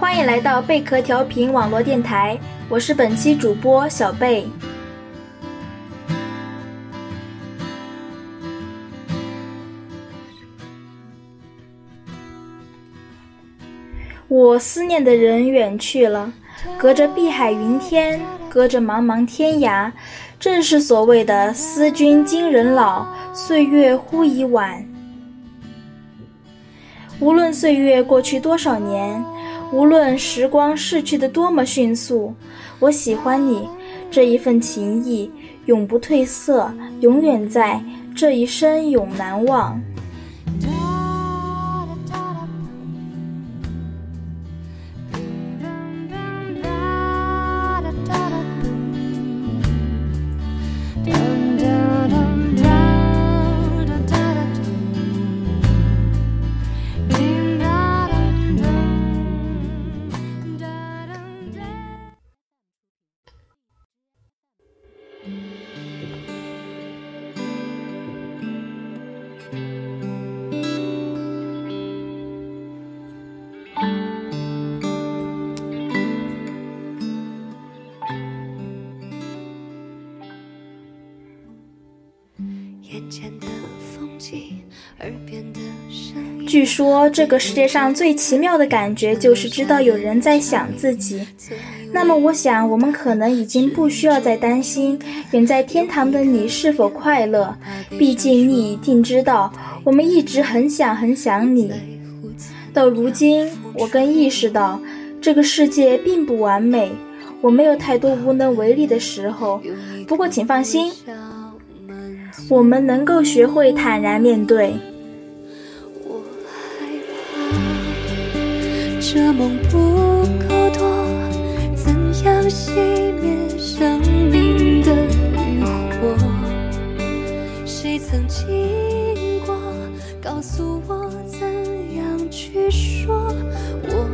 欢迎来到贝壳调频网络电台，我是本期主播小贝。我思念的人远去了，隔着碧海云天，隔着茫茫天涯，正是所谓的“思君今人老，岁月忽已晚”。无论岁月过去多少年，无论时光逝去的多么迅速，我喜欢你这一份情谊，永不褪色，永远在，这一生永难忘。据说这个世界上最奇妙的感觉就是知道有人在想自己。那么，我想我们可能已经不需要再担心远在天堂的你是否快乐。毕竟你一定知道，我们一直很想很想你。到如今，我更意识到这个世界并不完美，我没有太多无能为力的时候。不过，请放心，我们能够学会坦然面对。我害怕这梦不够多怎样熄灭生命的余火？谁曾经过？告诉我怎样去说？我